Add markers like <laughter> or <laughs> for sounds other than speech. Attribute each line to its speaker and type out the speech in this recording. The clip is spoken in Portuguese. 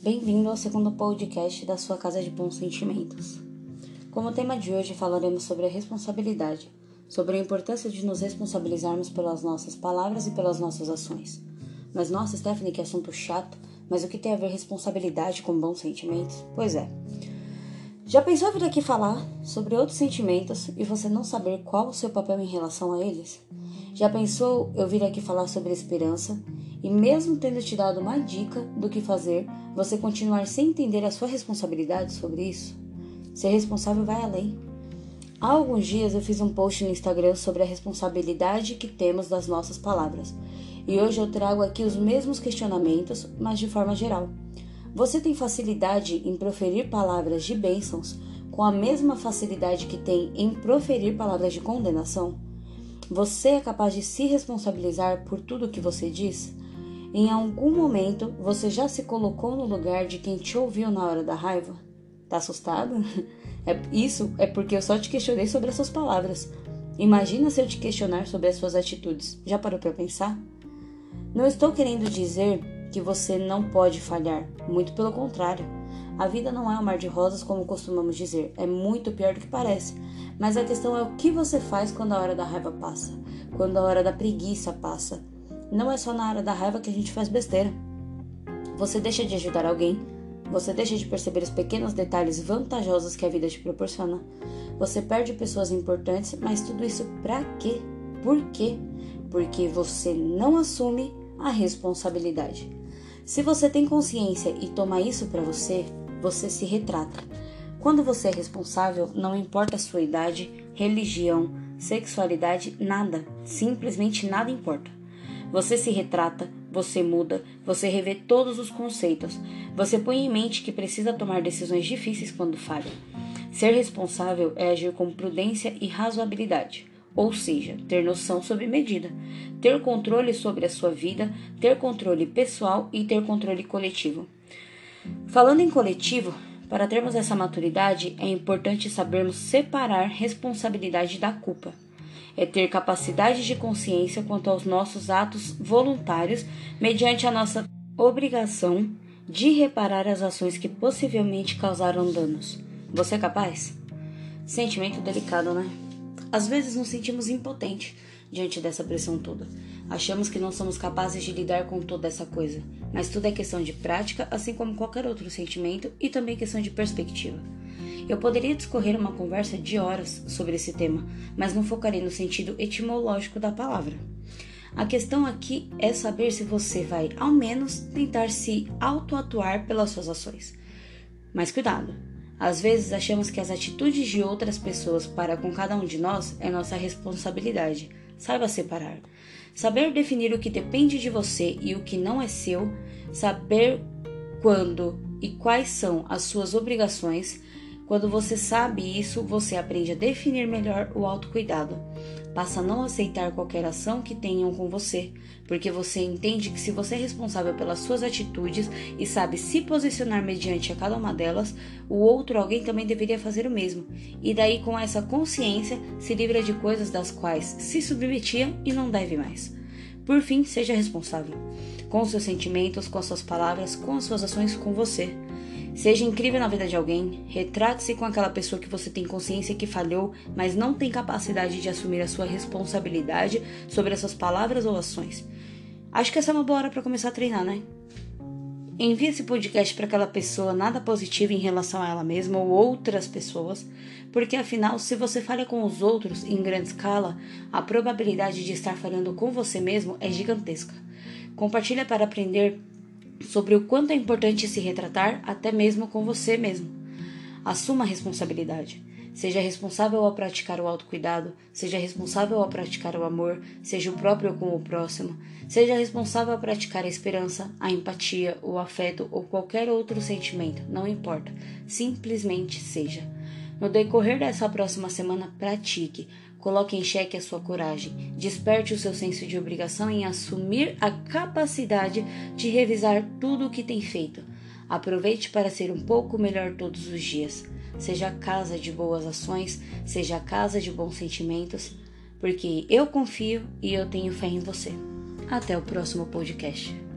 Speaker 1: Bem-vindo ao segundo podcast da sua Casa de Bons Sentimentos. Como tema de hoje falaremos sobre a responsabilidade, sobre a importância de nos responsabilizarmos pelas nossas palavras e pelas nossas ações. Mas nossa, Stephanie, que assunto chato, mas o que tem a ver responsabilidade com bons sentimentos? Pois é. Já pensou vir aqui falar sobre outros sentimentos e você não saber qual o seu papel em relação a eles? Já pensou eu vir aqui falar sobre esperança e, mesmo tendo te dado uma dica do que fazer, você continuar sem entender a sua responsabilidade sobre isso? Ser responsável vai além. Há alguns dias eu fiz um post no Instagram sobre a responsabilidade que temos das nossas palavras. E hoje eu trago aqui os mesmos questionamentos, mas de forma geral. Você tem facilidade em proferir palavras de bênçãos com a mesma facilidade que tem em proferir palavras de condenação? Você é capaz de se responsabilizar por tudo o que você diz? Em algum momento você já se colocou no lugar de quem te ouviu na hora da raiva? Tá assustado? <laughs> É, isso é porque eu só te questionei sobre as suas palavras. Imagina se eu te questionar sobre as suas atitudes. Já parou para pensar? Não estou querendo dizer que você não pode falhar, muito pelo contrário. A vida não é um mar de rosas como costumamos dizer, é muito pior do que parece. Mas a questão é o que você faz quando a hora da raiva passa, quando a hora da preguiça passa. Não é só na hora da raiva que a gente faz besteira. Você deixa de ajudar alguém, você deixa de perceber os pequenos detalhes vantajosos que a vida te proporciona. Você perde pessoas importantes, mas tudo isso pra quê? Por quê? Porque você não assume a responsabilidade. Se você tem consciência e toma isso para você, você se retrata. Quando você é responsável, não importa a sua idade, religião, sexualidade, nada, simplesmente nada importa. Você se retrata, você muda, você revê todos os conceitos, você põe em mente que precisa tomar decisões difíceis quando falha. Ser responsável é agir com prudência e razoabilidade, ou seja, ter noção sobre medida, ter controle sobre a sua vida, ter controle pessoal e ter controle coletivo. Falando em coletivo, para termos essa maturidade, é importante sabermos separar responsabilidade da culpa. É ter capacidade de consciência quanto aos nossos atos voluntários, mediante a nossa obrigação de reparar as ações que possivelmente causaram danos. Você é capaz? Sentimento delicado, né? Às vezes nos sentimos impotentes diante dessa pressão toda. Achamos que não somos capazes de lidar com toda essa coisa, mas tudo é questão de prática, assim como qualquer outro sentimento e também questão de perspectiva. Eu poderia discorrer uma conversa de horas sobre esse tema, mas não focarei no sentido etimológico da palavra. A questão aqui é saber se você vai, ao menos, tentar se auto-atuar pelas suas ações. Mas cuidado! Às vezes achamos que as atitudes de outras pessoas para com cada um de nós é nossa responsabilidade. Saiba separar. Saber definir o que depende de você e o que não é seu, saber quando e quais são as suas obrigações. Quando você sabe isso, você aprende a definir melhor o autocuidado. Passa a não aceitar qualquer ação que tenham com você, porque você entende que se você é responsável pelas suas atitudes e sabe se posicionar mediante a cada uma delas, o outro alguém também deveria fazer o mesmo. E daí, com essa consciência, se livra de coisas das quais se submetia e não deve mais. Por fim, seja responsável com seus sentimentos, com as suas palavras, com as suas ações com você. Seja incrível na vida de alguém, retrate-se com aquela pessoa que você tem consciência que falhou, mas não tem capacidade de assumir a sua responsabilidade sobre as suas palavras ou ações. Acho que essa é uma boa hora para começar a treinar, né? Envie esse podcast para aquela pessoa nada positiva em relação a ela mesma ou outras pessoas, porque afinal, se você falha com os outros em grande escala, a probabilidade de estar falhando com você mesmo é gigantesca. Compartilha para aprender sobre o quanto é importante se retratar até mesmo com você mesmo. Assuma a responsabilidade. Seja responsável ao praticar o autocuidado, seja responsável ao praticar o amor, seja o próprio com o próximo, seja responsável ao praticar a esperança, a empatia, o afeto ou qualquer outro sentimento, não importa, simplesmente seja. No decorrer dessa próxima semana, pratique, Coloque em xeque a sua coragem. Desperte o seu senso de obrigação em assumir a capacidade de revisar tudo o que tem feito. Aproveite para ser um pouco melhor todos os dias. Seja a casa de boas ações, seja a casa de bons sentimentos, porque eu confio e eu tenho fé em você. Até o próximo podcast.